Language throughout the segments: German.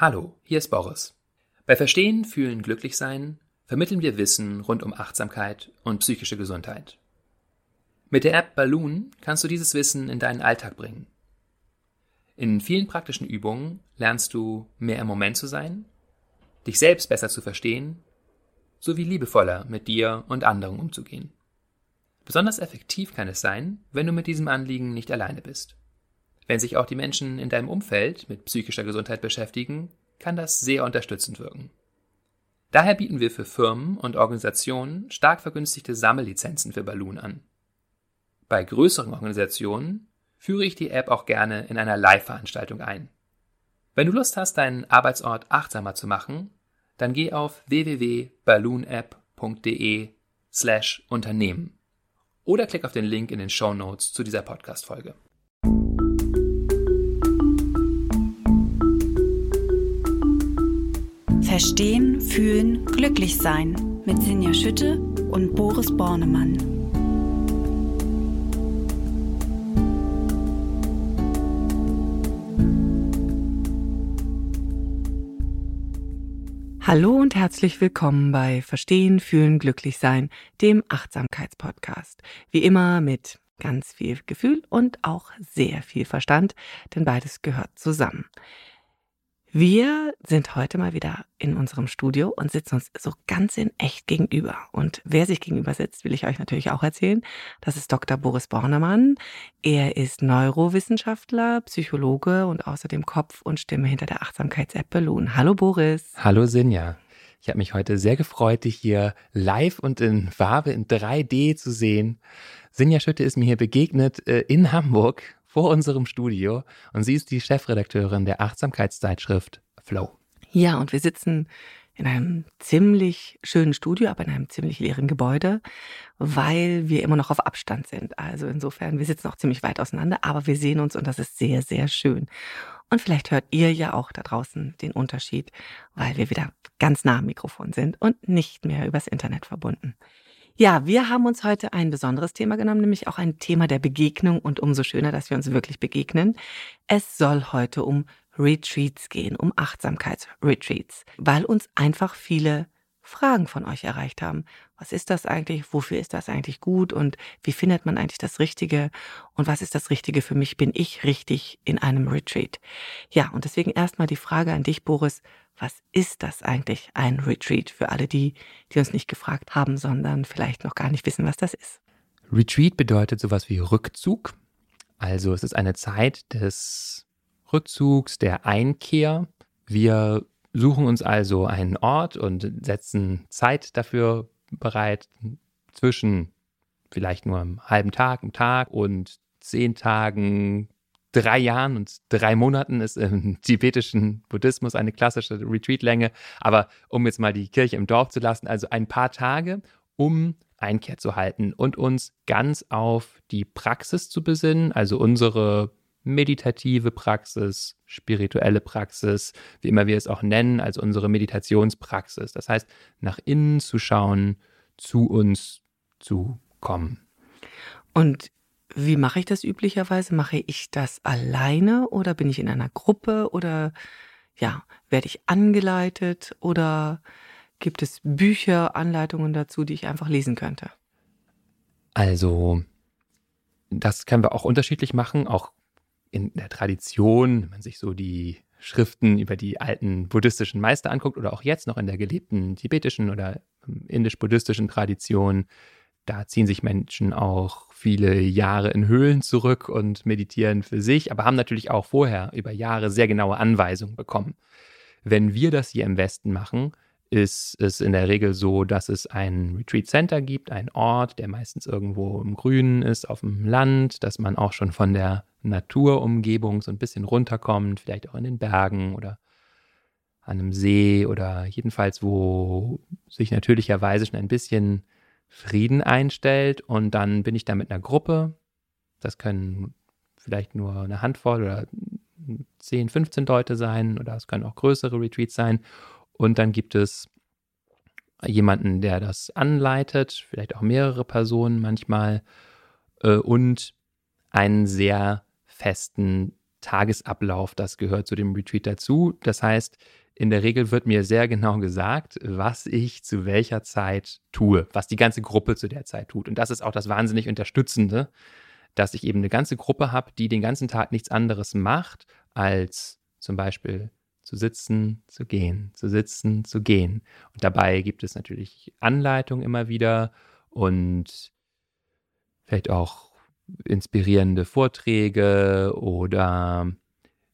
Hallo, hier ist Boris. Bei Verstehen, Fühlen, Glücklichsein vermitteln wir Wissen rund um Achtsamkeit und psychische Gesundheit. Mit der App Balloon kannst du dieses Wissen in deinen Alltag bringen. In vielen praktischen Übungen lernst du mehr im Moment zu sein, dich selbst besser zu verstehen, sowie liebevoller mit dir und anderen umzugehen. Besonders effektiv kann es sein, wenn du mit diesem Anliegen nicht alleine bist. Wenn sich auch die Menschen in deinem Umfeld mit psychischer Gesundheit beschäftigen, kann das sehr unterstützend wirken. Daher bieten wir für Firmen und Organisationen stark vergünstigte Sammellizenzen für Balloon an. Bei größeren Organisationen führe ich die App auch gerne in einer Live-Veranstaltung ein. Wenn du Lust hast, deinen Arbeitsort achtsamer zu machen, dann geh auf www.balloonapp.de slash Unternehmen oder klick auf den Link in den Show Notes zu dieser Podcast-Folge. Verstehen, Fühlen, Glücklich-Sein mit Sinja Schütte und Boris Bornemann. Hallo und herzlich willkommen bei Verstehen, Fühlen, Glücklich-Sein, dem Achtsamkeitspodcast. Wie immer mit ganz viel Gefühl und auch sehr viel Verstand, denn beides gehört zusammen. Wir sind heute mal wieder in unserem Studio und sitzen uns so ganz in echt gegenüber. Und wer sich gegenüber sitzt, will ich euch natürlich auch erzählen. Das ist Dr. Boris Bornemann. Er ist Neurowissenschaftler, Psychologe und außerdem Kopf und Stimme hinter der Achtsamkeits-App Balloon. Hallo Boris. Hallo Sinja. Ich habe mich heute sehr gefreut, dich hier live und in Farbe in 3D zu sehen. Sinja Schütte ist mir hier begegnet äh, in Hamburg vor unserem Studio und sie ist die Chefredakteurin der Achtsamkeitszeitschrift Flow. Ja, und wir sitzen in einem ziemlich schönen Studio, aber in einem ziemlich leeren Gebäude, weil wir immer noch auf Abstand sind. Also insofern, wir sitzen auch ziemlich weit auseinander, aber wir sehen uns und das ist sehr, sehr schön. Und vielleicht hört ihr ja auch da draußen den Unterschied, weil wir wieder ganz nah am Mikrofon sind und nicht mehr übers Internet verbunden. Ja, wir haben uns heute ein besonderes Thema genommen, nämlich auch ein Thema der Begegnung und umso schöner, dass wir uns wirklich begegnen. Es soll heute um Retreats gehen, um Achtsamkeitsretreats, weil uns einfach viele Fragen von euch erreicht haben. Was ist das eigentlich? Wofür ist das eigentlich gut? Und wie findet man eigentlich das Richtige? Und was ist das Richtige für mich? Bin ich richtig in einem Retreat? Ja, und deswegen erstmal die Frage an dich, Boris was ist das eigentlich, ein Retreat, für alle die, die uns nicht gefragt haben, sondern vielleicht noch gar nicht wissen, was das ist. Retreat bedeutet sowas wie Rückzug. Also es ist eine Zeit des Rückzugs, der Einkehr. Wir suchen uns also einen Ort und setzen Zeit dafür bereit zwischen vielleicht nur einem halben Tag, einem Tag und zehn Tagen, drei Jahren und drei Monaten ist im tibetischen Buddhismus eine klassische Retreat-Länge. Aber um jetzt mal die Kirche im Dorf zu lassen, also ein paar Tage, um Einkehr zu halten und uns ganz auf die Praxis zu besinnen, also unsere meditative Praxis, spirituelle Praxis, wie immer wir es auch nennen, also unsere Meditationspraxis. Das heißt, nach innen zu schauen, zu uns zu kommen. Und wie mache ich das üblicherweise? Mache ich das alleine oder bin ich in einer Gruppe oder ja, werde ich angeleitet oder gibt es Bücher, Anleitungen dazu, die ich einfach lesen könnte? Also, das können wir auch unterschiedlich machen, auch in der Tradition, wenn man sich so die Schriften über die alten buddhistischen Meister anguckt oder auch jetzt noch in der gelebten tibetischen oder indisch-buddhistischen Tradition, da ziehen sich Menschen auch viele Jahre in Höhlen zurück und meditieren für sich, aber haben natürlich auch vorher über Jahre sehr genaue Anweisungen bekommen. Wenn wir das hier im Westen machen, ist es in der Regel so, dass es ein Retreat Center gibt, ein Ort, der meistens irgendwo im Grünen ist, auf dem Land, dass man auch schon von der Naturumgebung so ein bisschen runterkommt, vielleicht auch in den Bergen oder an einem See oder jedenfalls, wo sich natürlicherweise schon ein bisschen Frieden einstellt und dann bin ich da mit einer Gruppe. Das können vielleicht nur eine Handvoll oder 10, 15 Leute sein oder es können auch größere Retreats sein. Und dann gibt es jemanden, der das anleitet, vielleicht auch mehrere Personen manchmal äh, und einen sehr festen Tagesablauf, das gehört zu dem Retreat dazu. Das heißt, in der Regel wird mir sehr genau gesagt, was ich zu welcher Zeit tue, was die ganze Gruppe zu der Zeit tut. Und das ist auch das wahnsinnig Unterstützende, dass ich eben eine ganze Gruppe habe, die den ganzen Tag nichts anderes macht, als zum Beispiel zu sitzen, zu gehen, zu sitzen, zu gehen. Und dabei gibt es natürlich Anleitungen immer wieder und vielleicht auch inspirierende Vorträge oder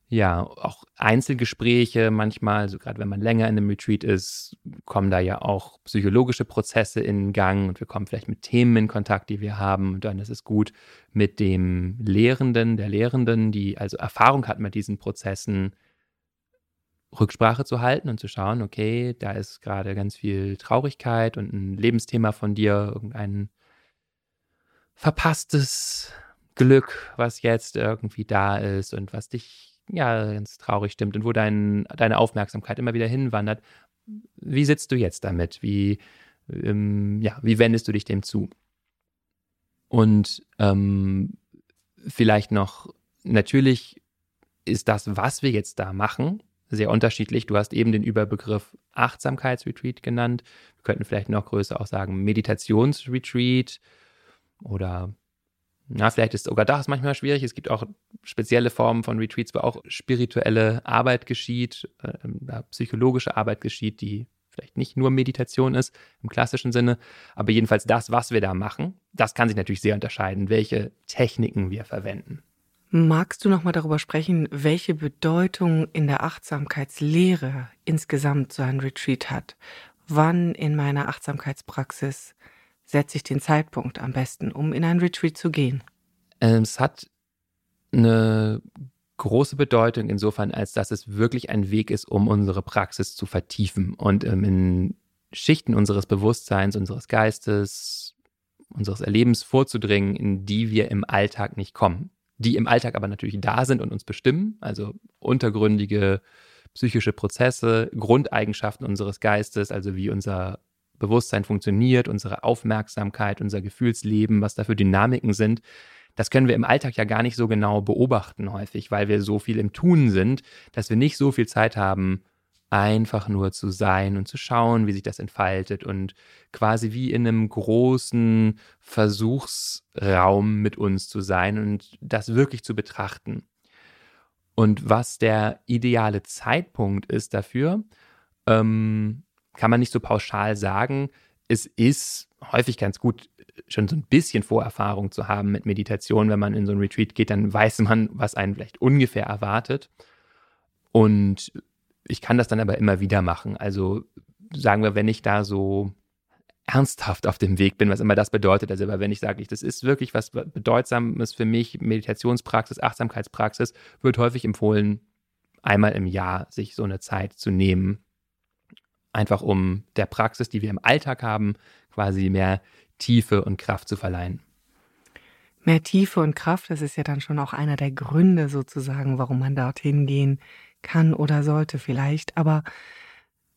ja, auch Einzelgespräche manchmal, so gerade wenn man länger in einem Retreat ist, kommen da ja auch psychologische Prozesse in Gang und wir kommen vielleicht mit Themen in Kontakt, die wir haben. Und dann ist es gut, mit dem Lehrenden, der Lehrenden, die also Erfahrung hat mit diesen Prozessen, Rücksprache zu halten und zu schauen, okay, da ist gerade ganz viel Traurigkeit und ein Lebensthema von dir, irgendein verpasstes Glück, was jetzt irgendwie da ist und was dich ja ganz traurig stimmt und wo dein, deine Aufmerksamkeit immer wieder hinwandert. Wie sitzt du jetzt damit? Wie, ähm, ja, wie wendest du dich dem zu? Und ähm, vielleicht noch, natürlich ist das, was wir jetzt da machen, sehr unterschiedlich. Du hast eben den Überbegriff Achtsamkeitsretreat genannt. Wir könnten vielleicht noch größer auch sagen Meditationsretreat oder na, vielleicht ist sogar das manchmal schwierig. Es gibt auch spezielle Formen von Retreats, wo auch spirituelle Arbeit geschieht, äh, psychologische Arbeit geschieht, die vielleicht nicht nur Meditation ist im klassischen Sinne, aber jedenfalls das, was wir da machen, das kann sich natürlich sehr unterscheiden, welche Techniken wir verwenden. Magst du noch mal darüber sprechen, welche Bedeutung in der Achtsamkeitslehre insgesamt so ein Retreat hat? Wann in meiner Achtsamkeitspraxis setze ich den Zeitpunkt am besten, um in ein Retreat zu gehen? Ähm, es hat eine große Bedeutung insofern, als dass es wirklich ein Weg ist, um unsere Praxis zu vertiefen und ähm, in Schichten unseres Bewusstseins, unseres Geistes, unseres Erlebens vorzudringen, in die wir im Alltag nicht kommen die im Alltag aber natürlich da sind und uns bestimmen, also untergründige psychische Prozesse, Grundeigenschaften unseres Geistes, also wie unser Bewusstsein funktioniert, unsere Aufmerksamkeit, unser Gefühlsleben, was da für Dynamiken sind. Das können wir im Alltag ja gar nicht so genau beobachten häufig, weil wir so viel im Tun sind, dass wir nicht so viel Zeit haben, einfach nur zu sein und zu schauen, wie sich das entfaltet und quasi wie in einem großen Versuchsraum mit uns zu sein und das wirklich zu betrachten. Und was der ideale Zeitpunkt ist dafür, ähm, kann man nicht so pauschal sagen. Es ist häufig ganz gut, schon so ein bisschen Vorerfahrung zu haben mit Meditation. Wenn man in so ein Retreat geht, dann weiß man, was einen vielleicht ungefähr erwartet. Und ich kann das dann aber immer wieder machen. Also sagen wir, wenn ich da so ernsthaft auf dem Weg bin, was immer das bedeutet. Also wenn ich sage, das ist wirklich was Bedeutsames für mich, Meditationspraxis, Achtsamkeitspraxis, wird häufig empfohlen, einmal im Jahr sich so eine Zeit zu nehmen. Einfach um der Praxis, die wir im Alltag haben, quasi mehr Tiefe und Kraft zu verleihen. Mehr Tiefe und Kraft, das ist ja dann schon auch einer der Gründe sozusagen, warum man dorthin gehen kann oder sollte vielleicht. Aber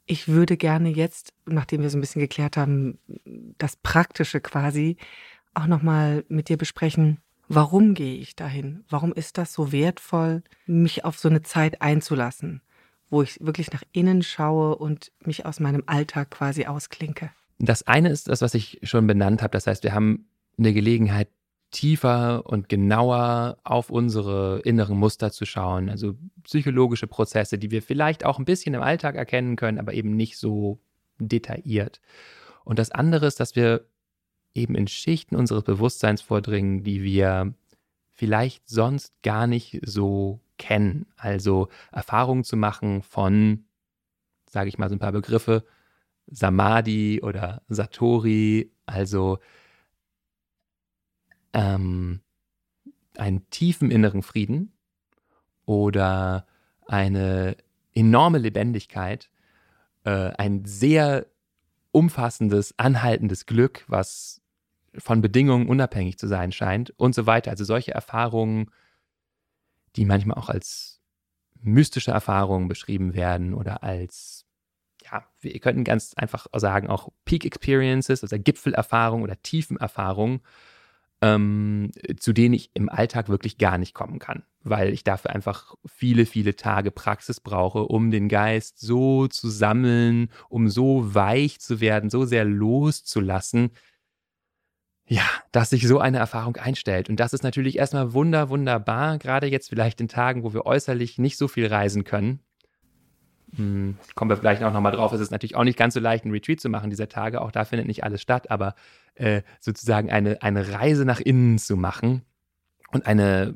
ich würde gerne jetzt, nachdem wir so ein bisschen geklärt haben, das Praktische quasi, auch nochmal mit dir besprechen, warum gehe ich dahin? Warum ist das so wertvoll, mich auf so eine Zeit einzulassen, wo ich wirklich nach innen schaue und mich aus meinem Alltag quasi ausklinke? Das eine ist das, was ich schon benannt habe. Das heißt, wir haben eine Gelegenheit, tiefer und genauer auf unsere inneren Muster zu schauen, also psychologische Prozesse, die wir vielleicht auch ein bisschen im Alltag erkennen können, aber eben nicht so detailliert. Und das andere ist, dass wir eben in Schichten unseres Bewusstseins vordringen, die wir vielleicht sonst gar nicht so kennen. Also Erfahrungen zu machen von, sage ich mal so ein paar Begriffe, Samadhi oder Satori, also ähm, einen tiefen inneren Frieden oder eine enorme Lebendigkeit, äh, ein sehr umfassendes, anhaltendes Glück, was von Bedingungen unabhängig zu sein scheint und so weiter. Also solche Erfahrungen, die manchmal auch als mystische Erfahrungen beschrieben werden oder als, ja, wir könnten ganz einfach sagen, auch Peak Experiences, also Gipfelerfahrungen oder Tiefenerfahrungen, ähm, zu denen ich im Alltag wirklich gar nicht kommen kann, weil ich dafür einfach viele, viele Tage Praxis brauche, um den Geist so zu sammeln, um so weich zu werden, so sehr loszulassen, ja, dass sich so eine Erfahrung einstellt. Und das ist natürlich erstmal wunder, wunderbar, gerade jetzt vielleicht in Tagen, wo wir äußerlich nicht so viel reisen können. Hm, kommen wir vielleicht auch nochmal drauf. Es ist natürlich auch nicht ganz so leicht, einen Retreat zu machen dieser Tage. Auch da findet nicht alles statt, aber äh, sozusagen eine, eine Reise nach innen zu machen und eine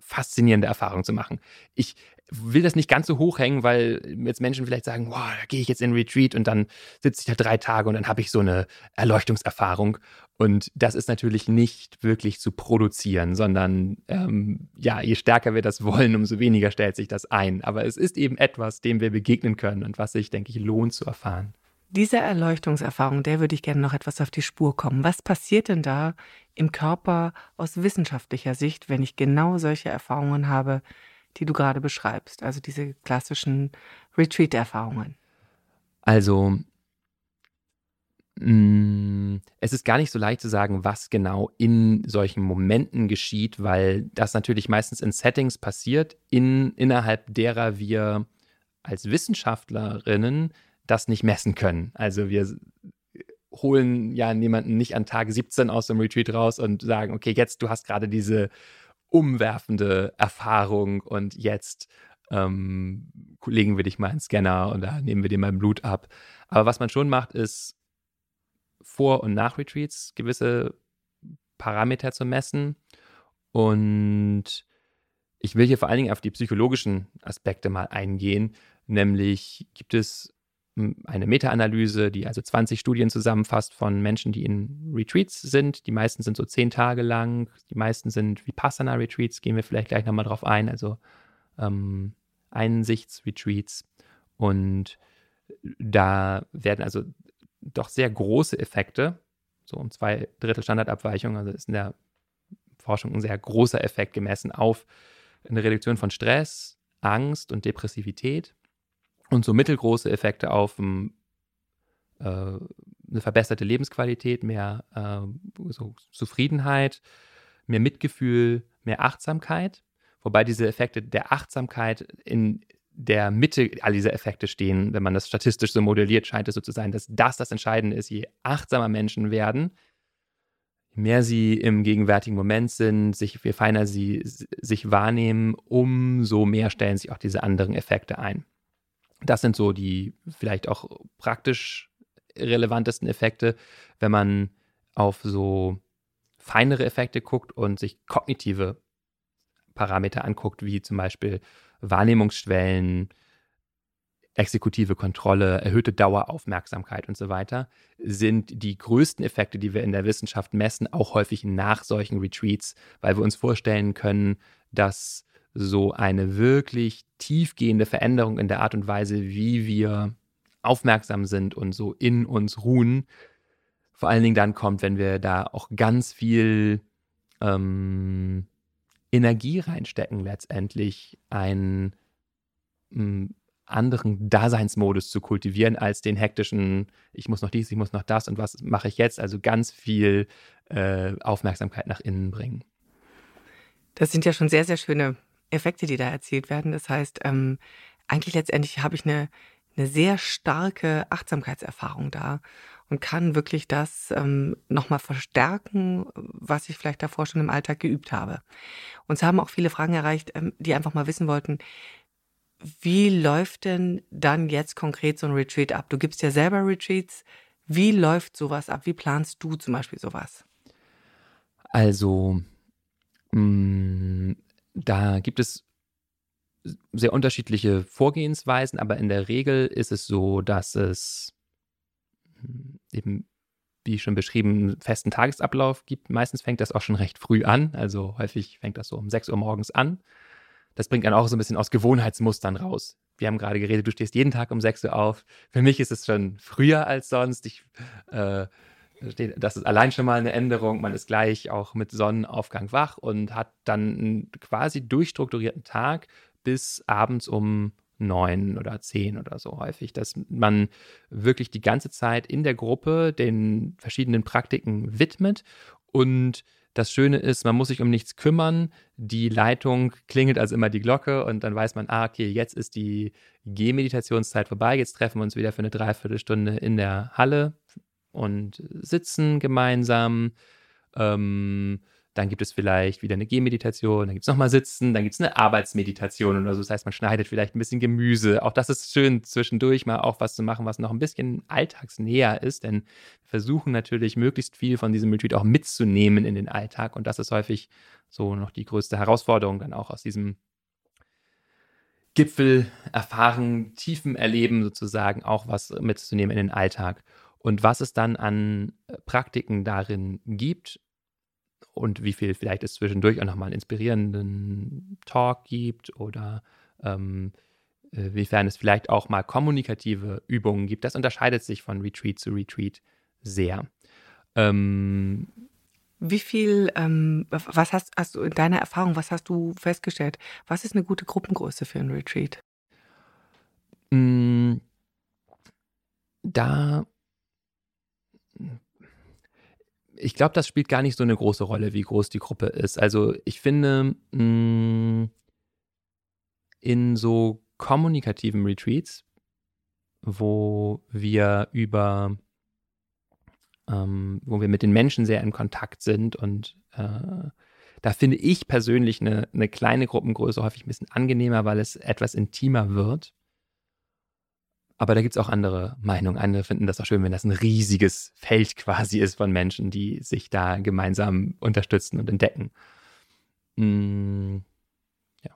faszinierende Erfahrung zu machen. Ich will das nicht ganz so hoch hängen, weil jetzt Menschen vielleicht sagen, wow, da gehe ich jetzt in Retreat und dann sitze ich da drei Tage und dann habe ich so eine Erleuchtungserfahrung. Und das ist natürlich nicht wirklich zu produzieren, sondern ähm, ja, je stärker wir das wollen, umso weniger stellt sich das ein. Aber es ist eben etwas, dem wir begegnen können und was sich, denke ich, lohnt zu erfahren. Dieser Erleuchtungserfahrung, der würde ich gerne noch etwas auf die Spur kommen. Was passiert denn da im Körper aus wissenschaftlicher Sicht, wenn ich genau solche Erfahrungen habe, die du gerade beschreibst, also diese klassischen Retreat-Erfahrungen? Also, mm, es ist gar nicht so leicht zu sagen, was genau in solchen Momenten geschieht, weil das natürlich meistens in Settings passiert, in, innerhalb derer wir als Wissenschaftlerinnen das nicht messen können. Also wir holen ja niemanden nicht an Tag 17 aus dem Retreat raus und sagen, okay, jetzt du hast gerade diese umwerfende Erfahrung und jetzt ähm, legen wir dich mal in den Scanner und da nehmen wir dir mal Blut ab. Aber was man schon macht, ist vor und nach Retreats gewisse Parameter zu messen. Und ich will hier vor allen Dingen auf die psychologischen Aspekte mal eingehen. Nämlich gibt es eine Meta-Analyse, die also 20 Studien zusammenfasst von Menschen, die in Retreats sind. Die meisten sind so zehn Tage lang, die meisten sind Vipassana-Retreats, gehen wir vielleicht gleich nochmal drauf ein, also ähm, Einsichts-Retreats. Und da werden also doch sehr große Effekte, so um zwei Drittel Standardabweichung, also ist in der Forschung ein sehr großer Effekt gemessen auf eine Reduktion von Stress, Angst und Depressivität und so mittelgroße Effekte auf ähm, äh, eine verbesserte Lebensqualität, mehr äh, so Zufriedenheit, mehr Mitgefühl, mehr Achtsamkeit. Wobei diese Effekte der Achtsamkeit in der Mitte all dieser Effekte stehen. Wenn man das statistisch so modelliert, scheint es so zu sein, dass das das Entscheidende ist. Je achtsamer Menschen werden, je mehr sie im gegenwärtigen Moment sind, sich, je feiner sie sich wahrnehmen, umso mehr stellen sich auch diese anderen Effekte ein. Das sind so die vielleicht auch praktisch relevantesten Effekte, wenn man auf so feinere Effekte guckt und sich kognitive Parameter anguckt, wie zum Beispiel Wahrnehmungsschwellen, exekutive Kontrolle, erhöhte Daueraufmerksamkeit und so weiter, sind die größten Effekte, die wir in der Wissenschaft messen, auch häufig nach solchen Retreats, weil wir uns vorstellen können, dass so eine wirklich tiefgehende Veränderung in der Art und Weise, wie wir aufmerksam sind und so in uns ruhen, vor allen Dingen dann kommt, wenn wir da auch ganz viel ähm, Energie reinstecken, letztendlich einen ähm, anderen Daseinsmodus zu kultivieren als den hektischen, ich muss noch dies, ich muss noch das und was mache ich jetzt, also ganz viel äh, Aufmerksamkeit nach innen bringen. Das sind ja schon sehr, sehr schöne Effekte, die da erzielt werden. Das heißt, ähm, eigentlich letztendlich habe ich eine, eine sehr starke Achtsamkeitserfahrung da und kann wirklich das ähm, nochmal verstärken, was ich vielleicht davor schon im Alltag geübt habe. Uns haben auch viele Fragen erreicht, ähm, die einfach mal wissen wollten, wie läuft denn dann jetzt konkret so ein Retreat ab? Du gibst ja selber Retreats. Wie läuft sowas ab? Wie planst du zum Beispiel sowas? Also, mh, mm, da gibt es sehr unterschiedliche Vorgehensweisen, aber in der Regel ist es so, dass es hm, eben, wie schon beschrieben, einen festen Tagesablauf gibt. Meistens fängt das auch schon recht früh an, also häufig fängt das so um 6 Uhr morgens an. Das bringt dann auch so ein bisschen aus Gewohnheitsmustern raus. Wir haben gerade geredet, du stehst jeden Tag um 6 Uhr auf. Für mich ist es schon früher als sonst. Ich äh, das ist allein schon mal eine Änderung. Man ist gleich auch mit Sonnenaufgang wach und hat dann einen quasi durchstrukturierten Tag bis abends um neun oder zehn oder so häufig, dass man wirklich die ganze Zeit in der Gruppe den verschiedenen Praktiken widmet und Das Schöne ist, man muss sich um nichts kümmern. Die Leitung klingelt also immer die Glocke und dann weiß man, ah, okay, jetzt ist die Gehmeditationszeit vorbei. Jetzt treffen wir uns wieder für eine Dreiviertelstunde in der Halle und sitzen gemeinsam. Ähm, dann gibt es vielleicht wieder eine Gehmeditation, dann gibt es nochmal Sitzen, dann gibt es eine Arbeitsmeditation oder so. Das heißt, man schneidet vielleicht ein bisschen Gemüse. Auch das ist schön, zwischendurch mal auch was zu machen, was noch ein bisschen alltagsnäher ist, denn wir versuchen natürlich möglichst viel von diesem Retreat auch mitzunehmen in den Alltag. Und das ist häufig so noch die größte Herausforderung, dann auch aus diesem Gipfel erfahren, tiefen Erleben sozusagen auch was mitzunehmen in den Alltag. Und was es dann an Praktiken darin gibt, und wie viel vielleicht es zwischendurch auch nochmal einen inspirierenden Talk gibt oder ähm, äh, wiefern es vielleicht auch mal kommunikative Übungen gibt. Das unterscheidet sich von Retreat zu Retreat sehr. Ähm, wie viel, ähm, was hast, hast du in deiner Erfahrung, was hast du festgestellt? Was ist eine gute Gruppengröße für ein Retreat? Mm, da ich glaube, das spielt gar nicht so eine große Rolle, wie groß die Gruppe ist. Also ich finde, mh, mm, in so kommunikativen Retreats, wo wir über, ähm, wo wir mit den Menschen sehr in Kontakt sind und äh, da finde ich persönlich eine, eine kleine Gruppengröße häufig ein bisschen angenehmer, weil es etwas intimer wird. Aber da gibt es auch andere Meinungen. Andere finden das auch schön, wenn das ein riesiges Feld quasi ist von Menschen, die sich da gemeinsam unterstützen und entdecken. Mm, ja.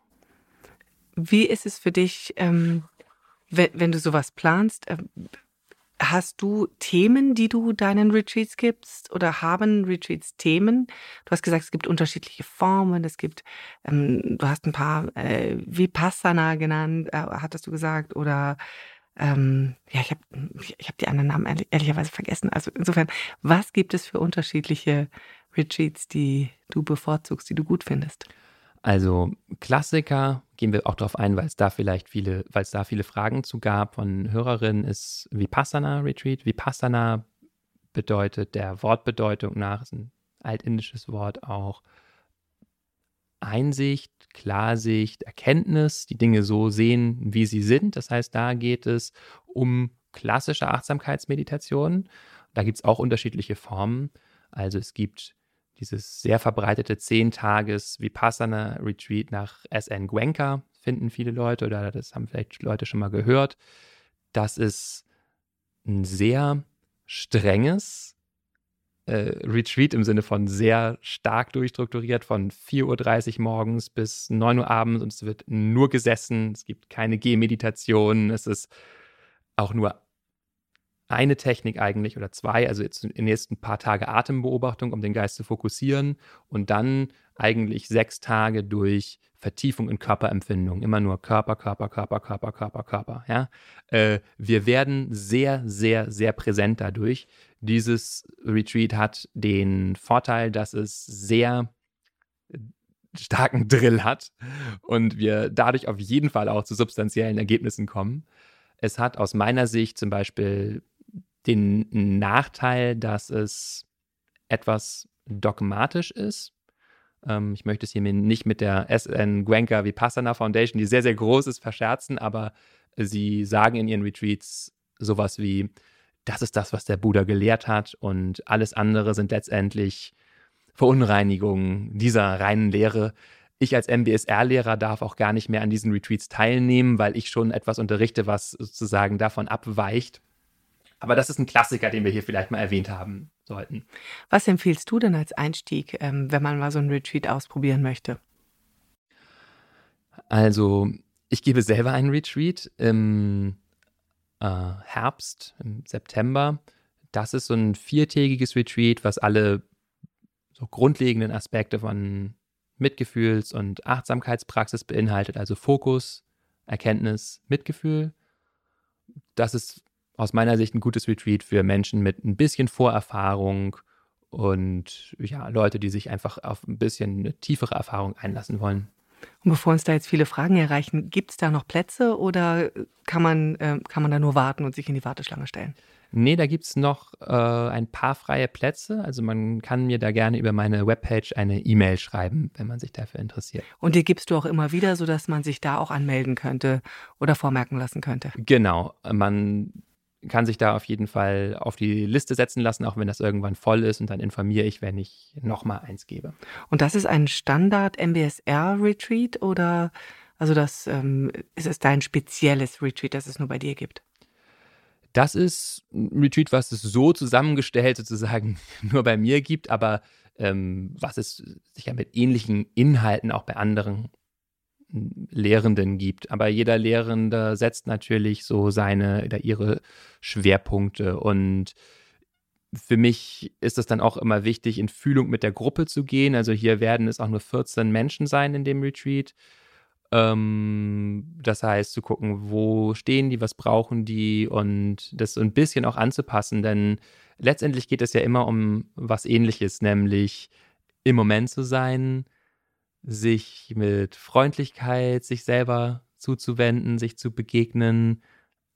Wie ist es für dich, ähm, wenn, wenn, du sowas planst? Äh, hast du Themen, die du deinen Retreats gibst oder haben Retreats Themen? Du hast gesagt, es gibt unterschiedliche Formen, es gibt, ähm, du hast ein paar äh, Vipassana genannt, äh, hattest du gesagt, oder ähm, ja, ich habe ich hab die anderen Namen ehrlich, ehrlicherweise vergessen. Also insofern, was gibt es für unterschiedliche Retreats, die du bevorzugst, die du gut findest? Also Klassiker gehen wir auch darauf ein, weil es da vielleicht viele, weil es da viele Fragen zu gab von Hörerinnen, ist Vipassana Retreat. Vipassana bedeutet der Wortbedeutung nach, ist ein altindisches Wort auch, Einsicht, Klarsicht, Erkenntnis, die Dinge so sehen, wie sie sind. Das heißt, da geht es um klassische Achtsamkeitsmeditation. Da gibt es auch unterschiedliche Formen. Also es gibt dieses sehr verbreitete 10-Tages Vipassana Retreat nach SN Gwenka, finden viele Leute oder das haben vielleicht Leute schon mal gehört. Das ist ein sehr strenges, äh, Retreat im Sinne von sehr stark durchstrukturiert, von 4.30 Uhr morgens bis 9 Uhr abends und es wird nur gesessen, es gibt keine Gehmeditation, es ist auch nur eine Technik eigentlich oder zwei, also jetzt in den nächsten paar Tage Atembeobachtung, um den Geist zu fokussieren und dann eigentlich sechs Tage durch Vertiefung in Körperempfindung, immer nur Körper, Körper, Körper, Körper, Körper, Körper. Ja? Äh, wir werden sehr, sehr, sehr präsent dadurch. Dieses Retreat hat den Vorteil, dass es sehr starken Drill hat und wir dadurch auf jeden Fall auch zu substanziellen Ergebnissen kommen. Es hat aus meiner Sicht zum Beispiel den Nachteil, dass es etwas dogmatisch ist. Ähm, ich möchte es hier nicht mit der SN Gwenka Vipassana Foundation, die sehr, sehr groß ist, verscherzen, aber sie sagen in ihren Retreats sowas wie, das ist das, was der Buddha gelehrt hat und alles andere sind letztendlich Verunreinigungen dieser reinen Lehre. Ich als MBSR-Lehrer darf auch gar nicht mehr an diesen Retreats teilnehmen, weil ich schon etwas unterrichte, was sozusagen davon abweicht. Aber das ist ein Klassiker, den wir hier vielleicht mal erwähnt haben sollten. Was empfiehlst du denn als Einstieg, ähm, wenn man mal so ein Retreat ausprobieren möchte? Also, ich gebe selber einen Retreat im äh, Herbst, im September. Das ist so ein viertägiges Retreat, was alle so grundlegenden Aspekte von Mitgefühls- und Achtsamkeitspraxis beinhaltet, also Fokus, Erkenntnis, Mitgefühl. Das ist aus meiner Sicht ein gutes Retreat für Menschen mit ein bisschen Vorerfahrung und ja, Leute, die sich einfach auf ein bisschen eine tiefere Erfahrung einlassen wollen. Und bevor uns da jetzt viele Fragen erreichen, gibt es da noch Plätze oder kann man, äh, kann man da nur warten und sich in die Warteschlange stellen? Nee, da gibt es noch äh, ein paar freie Plätze. Also man kann mir da gerne über meine Webpage eine E-Mail schreiben, wenn man sich dafür interessiert. Und die gibst du auch immer wieder, sodass man sich da auch anmelden könnte oder vormerken lassen könnte. Genau. Man kann sich da auf jeden Fall auf die Liste setzen lassen, auch wenn das irgendwann voll ist. Und dann informiere ich, wenn ich nochmal eins gebe. Und das ist ein Standard-MBSR-Retreat oder also das ähm, ist es dein spezielles Retreat, das es nur bei dir gibt? Das ist ein Retreat, was es so zusammengestellt sozusagen nur bei mir gibt, aber ähm, was es sicher mit ähnlichen Inhalten auch bei anderen Lehrenden gibt. Aber jeder Lehrende setzt natürlich so seine oder ihre Schwerpunkte. Und für mich ist es dann auch immer wichtig, in Fühlung mit der Gruppe zu gehen. Also hier werden es auch nur 14 Menschen sein in dem Retreat. Ähm, das heißt, zu gucken, wo stehen die, was brauchen die und das so ein bisschen auch anzupassen, denn letztendlich geht es ja immer um was ähnliches, nämlich im Moment zu sein, sich mit Freundlichkeit sich selber zuzuwenden, sich zu begegnen,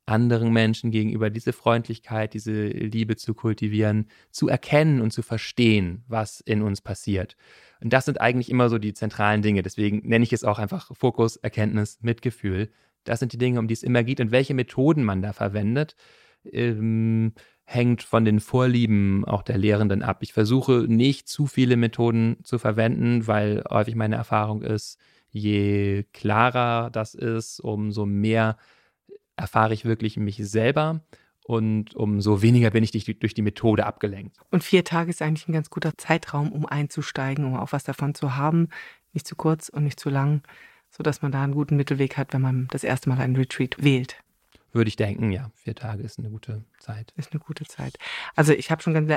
anderen Menschen gegenüber diese Freundlichkeit, diese Liebe zu kultivieren, zu erkennen und zu verstehen, was in uns passiert. Und das sind eigentlich immer so die zentralen Dinge. Deswegen nenne ich es auch einfach Fokus, Erkenntnis, Mitgefühl. Das sind die Dinge, um die es immer geht. Und welche Methoden man da verwendet, ähm, hängt von den Vorlieben auch der Lehrenden ab. Ich versuche nicht zu viele Methoden zu verwenden, weil häufig meine Erfahrung ist, je klarer das ist, umso mehr erfahre ich wirklich mich selber und umso weniger bin ich durch die Methode abgelenkt. Und vier Tage ist eigentlich ein ganz guter Zeitraum, um einzusteigen, um auch was davon zu haben. Nicht zu kurz und nicht zu lang, sodass man da einen guten Mittelweg hat, wenn man das erste Mal einen Retreat wählt. Würde ich denken, ja. Vier Tage ist eine gute Zeit. Ist eine gute Zeit. Also ich habe schon ganz,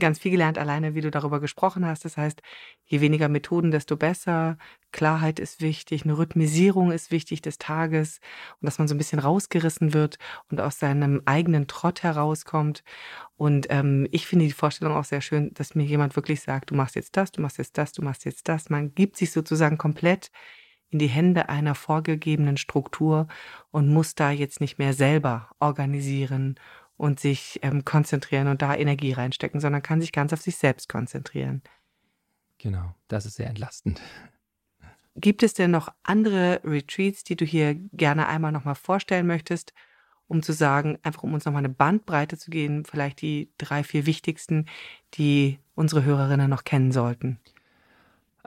ganz viel gelernt, alleine wie du darüber gesprochen hast. Das heißt, je weniger Methoden, desto besser. Klarheit ist wichtig, eine Rhythmisierung ist wichtig des Tages und dass man so ein bisschen rausgerissen wird und aus seinem eigenen Trott herauskommt. Und ähm, ich finde die Vorstellung auch sehr schön, dass mir jemand wirklich sagt, du machst jetzt das, du machst jetzt das, du machst jetzt das. Man gibt sich sozusagen komplett in die Hände einer vorgegebenen Struktur und muss da jetzt nicht mehr selber organisieren und sich ähm, konzentrieren und da Energie reinstecken, sondern kann sich ganz auf sich selbst konzentrieren. Genau, das ist sehr entlastend. Gibt es denn noch andere Retreats, die du hier gerne einmal nochmal vorstellen möchtest, um zu sagen, einfach um uns nochmal eine Bandbreite zu geben, vielleicht die drei, vier wichtigsten, die unsere Hörerinnen noch kennen sollten?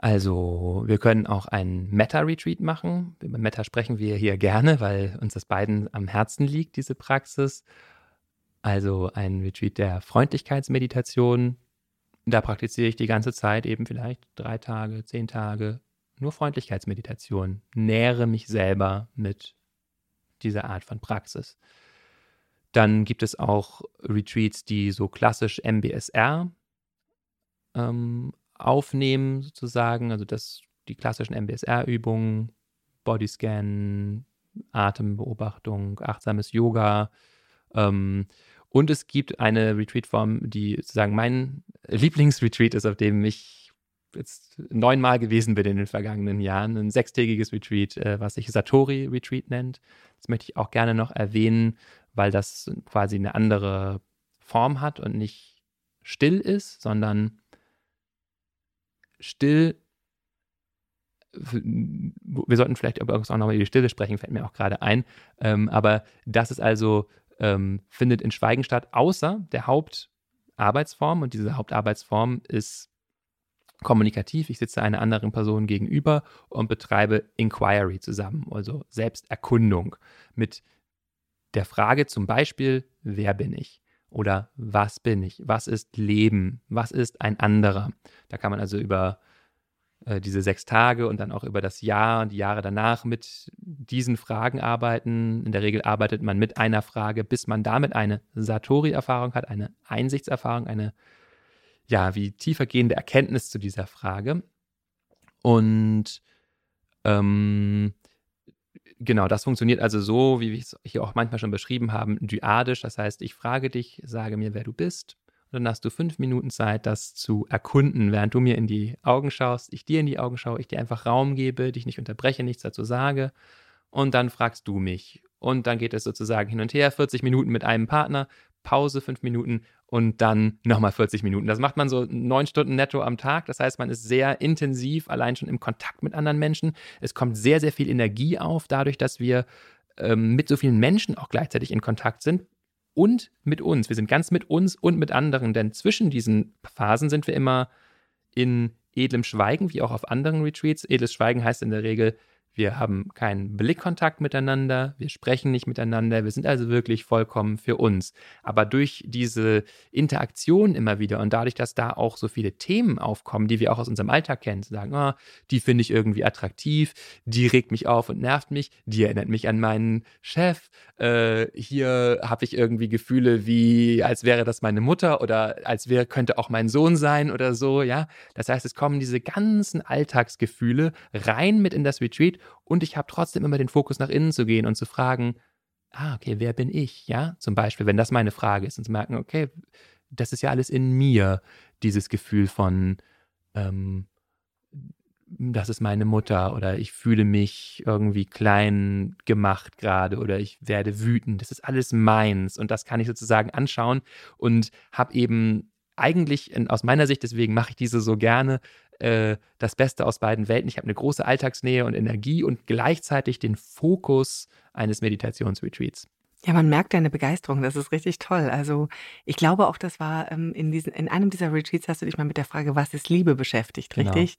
Also wir können auch ein Meta-Retreat machen. Über Meta sprechen wir hier gerne, weil uns das beiden am Herzen liegt, diese Praxis. Also ein Retreat der Freundlichkeitsmeditation. Da praktiziere ich die ganze Zeit eben vielleicht drei Tage, zehn Tage nur Freundlichkeitsmeditation. Nähere mich selber mit dieser Art von Praxis. Dann gibt es auch Retreats, die so klassisch MBSR ähm, aufnehmen, sozusagen. Also das, die klassischen MBSR-Übungen, Bodyscan, Atembeobachtung, achtsames Yoga. Ähm, und es gibt eine Retreat-Form, die sozusagen mein Lieblingsretreat ist, auf dem ich jetzt neunmal gewesen bin in den vergangenen Jahren. Ein sechstägiges Retreat, äh, was sich Satori-Retreat nennt. Das möchte ich auch gerne noch erwähnen, weil das quasi eine andere Form hat und nicht still ist, sondern still. Wir sollten vielleicht auch nochmal über die Stille sprechen, fällt mir auch gerade ein. Ähm, aber das ist also, ähm, findet in Schweigen statt, außer der Hauptarbeitsform. Und diese Hauptarbeitsform ist kommunikativ. Ich sitze einer anderen Person gegenüber und betreibe Inquiry zusammen, also Selbsterkundung mit der Frage zum Beispiel, wer bin ich? Oder was bin ich? Was ist Leben? Was ist ein anderer? Da kann man also über äh, diese sechs Tage und dann auch über das Jahr und die Jahre danach mit diesen Fragen arbeiten. In der Regel arbeitet man mit einer Frage, bis man damit eine Satori-Erfahrung hat, eine Einsichtserfahrung, eine ja, wie tiefergehende Erkenntnis zu dieser Frage. Und ähm, Genau, das funktioniert also so, wie wir es hier auch manchmal schon beschrieben haben, dyadisch. Das heißt, ich frage dich, sage mir, wer du bist. dann hast du fünf Minuten Zeit, das zu erkunden, während du mir in die Augen schaust, ich dir in die Augen schaue, ich dir einfach Raum gebe, dich nicht unterbreche, nichts dazu sage. Und dann fragst du mich. Und dann geht es sozusagen hin und her, 40 Minuten mit einem Partner, Pause fünf Minuten und dann nochmal 40 Minuten. Das macht man so neun Stunden netto am Tag. Das heißt, man ist sehr intensiv allein schon im Kontakt mit anderen Menschen. Es kommt sehr, sehr viel Energie auf, dadurch, dass wir ähm, mit so vielen Menschen auch gleichzeitig in Kontakt sind und mit uns. Wir sind ganz mit uns und mit anderen, denn zwischen diesen Phasen sind wir immer in edlem Schweigen, wie auch auf anderen Retreats. Edles Schweigen heißt in der Regel, wir haben keinen Blickkontakt miteinander, wir sprechen nicht miteinander, wir sind also wirklich vollkommen für uns. Aber durch diese Interaktion immer wieder und dadurch, dass da auch so viele Themen aufkommen, die wir auch aus unserem Alltag kennen, zu sagen, oh, die finde ich irgendwie attraktiv, die regt mich auf und nervt mich, die erinnert mich an meinen Chef, äh, hier habe ich irgendwie Gefühle wie, als wäre das meine Mutter oder als wäre, könnte auch mein Sohn sein oder so, ja. Das heißt, es kommen diese ganzen Alltagsgefühle rein mit in das Retreat und ich habe trotzdem immer den Fokus nach innen zu gehen und zu fragen, ah, okay, wer bin ich? Ja, zum Beispiel, wenn das meine Frage ist und zu merken, okay, das ist ja alles in mir, dieses Gefühl von, ähm, das ist meine Mutter oder ich fühle mich irgendwie klein gemacht gerade oder ich werde wütend. Das ist alles meins und das kann ich sozusagen anschauen und habe eben eigentlich aus meiner Sicht, deswegen mache ich diese so gerne, äh, das Beste aus beiden Welten. Ich habe eine große Alltagsnähe und Energie und gleichzeitig den Fokus eines Meditationsretreats. Ja, man merkt deine Begeisterung, das ist richtig toll. Also ich glaube auch, das war ähm, in, diesen, in einem dieser Retreats hast du dich mal mit der Frage, was ist Liebe beschäftigt, genau. richtig?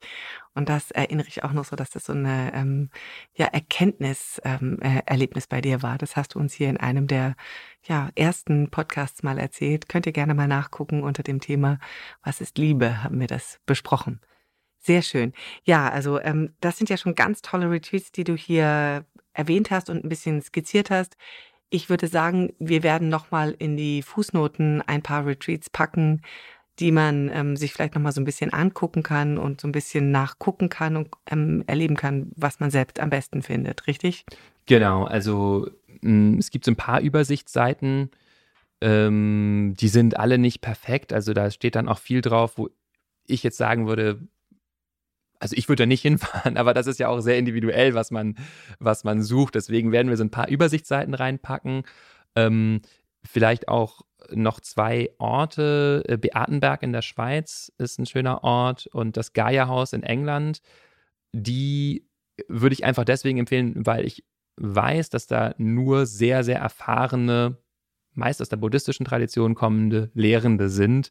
Und das erinnere ich auch noch so, dass das so eine ähm, ja, Erkenntniserlebnis ähm, äh, bei dir war. Das hast du uns hier in einem der ja, ersten Podcasts mal erzählt. Könnt ihr gerne mal nachgucken unter dem Thema, was ist Liebe, haben wir das besprochen. Sehr schön. Ja, also ähm, das sind ja schon ganz tolle Retreats, die du hier erwähnt hast und ein bisschen skizziert hast. Ich würde sagen, wir werden nochmal in die Fußnoten ein paar Retreats packen, die man ähm, sich vielleicht nochmal so ein bisschen angucken kann und so ein bisschen nachgucken kann und ähm, erleben kann, was man selbst am besten findet, richtig? Genau, also hm, es gibt so ein paar Übersichtsseiten, ähm, die sind alle nicht perfekt. Also da steht dann auch viel drauf, wo ich jetzt sagen würde, also ich würde da nicht hinfahren, aber das ist ja auch sehr individuell, was man, was man sucht. Deswegen werden wir so ein paar Übersichtsseiten reinpacken. Ähm, vielleicht auch noch zwei Orte. Äh, Beatenberg in der Schweiz ist ein schöner Ort und das Gaia-Haus in England. Die würde ich einfach deswegen empfehlen, weil ich weiß, dass da nur sehr, sehr erfahrene, meist aus der buddhistischen Tradition kommende Lehrende sind,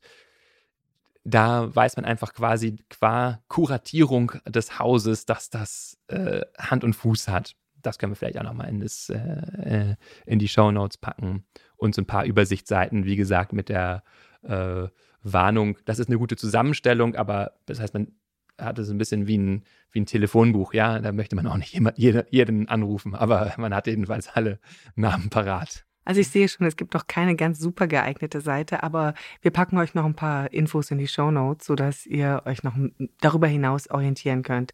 da weiß man einfach quasi qua Kuratierung des Hauses, dass das äh, Hand und Fuß hat. Das können wir vielleicht auch nochmal in, äh, in die Show Notes packen. Und so ein paar Übersichtsseiten, wie gesagt, mit der äh, Warnung. Das ist eine gute Zusammenstellung, aber das heißt, man hat es ein bisschen wie ein, wie ein Telefonbuch. Ja, da möchte man auch nicht immer, jeden anrufen, aber man hat jedenfalls alle Namen parat. Also ich sehe schon, es gibt noch keine ganz super geeignete Seite, aber wir packen euch noch ein paar Infos in die Show Notes, sodass ihr euch noch darüber hinaus orientieren könnt.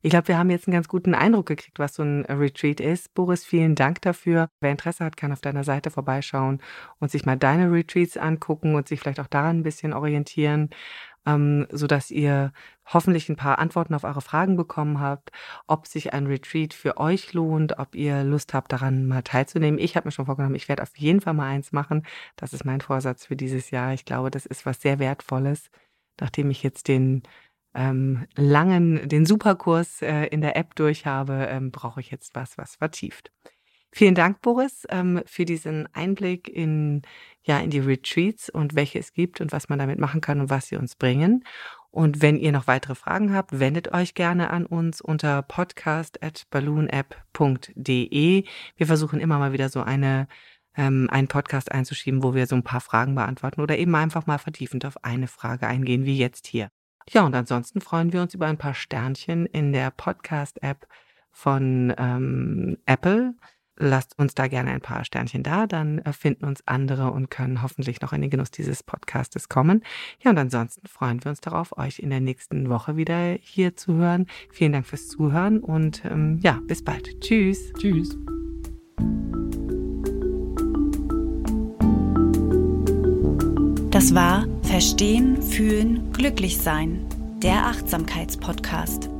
Ich glaube, wir haben jetzt einen ganz guten Eindruck gekriegt, was so ein Retreat ist. Boris, vielen Dank dafür. Wer Interesse hat, kann auf deiner Seite vorbeischauen und sich mal deine Retreats angucken und sich vielleicht auch daran ein bisschen orientieren ähm, sodass ihr hoffentlich ein paar Antworten auf eure Fragen bekommen habt, ob sich ein Retreat für euch lohnt, ob ihr Lust habt, daran mal teilzunehmen. Ich habe mir schon vorgenommen, ich werde auf jeden Fall mal eins machen. Das ist mein Vorsatz für dieses Jahr. Ich glaube, das ist was sehr Wertvolles, nachdem ich jetzt den ähm, langen, den Superkurs äh, in der App durch habe, ähm, brauche ich jetzt was, was vertieft. Vielen Dank, Boris, ähm, für diesen Einblick in, ja, in die Retreats und welche es gibt und was man damit machen kann und was sie uns bringen. Und wenn ihr noch weitere Fragen habt, wendet euch gerne an uns unter podcast.balloonapp.de. Wir versuchen immer mal wieder so eine, ähm, einen Podcast einzuschieben, wo wir so ein paar Fragen beantworten oder eben einfach mal vertiefend auf eine Frage eingehen, wie jetzt hier. Ja, und ansonsten freuen wir uns über ein paar Sternchen in der Podcast-App von ähm, Apple lasst uns da gerne ein paar Sternchen da, dann äh, finden uns andere und können hoffentlich noch in den Genuss dieses Podcastes kommen. Ja, und ansonsten freuen wir uns darauf, euch in der nächsten Woche wieder hier zu hören. Vielen Dank fürs Zuhören und ähm, ja, bis bald. Tschüss. Tschüss. Das war Verstehen, fühlen, glücklich sein. Der Achtsamkeitspodcast.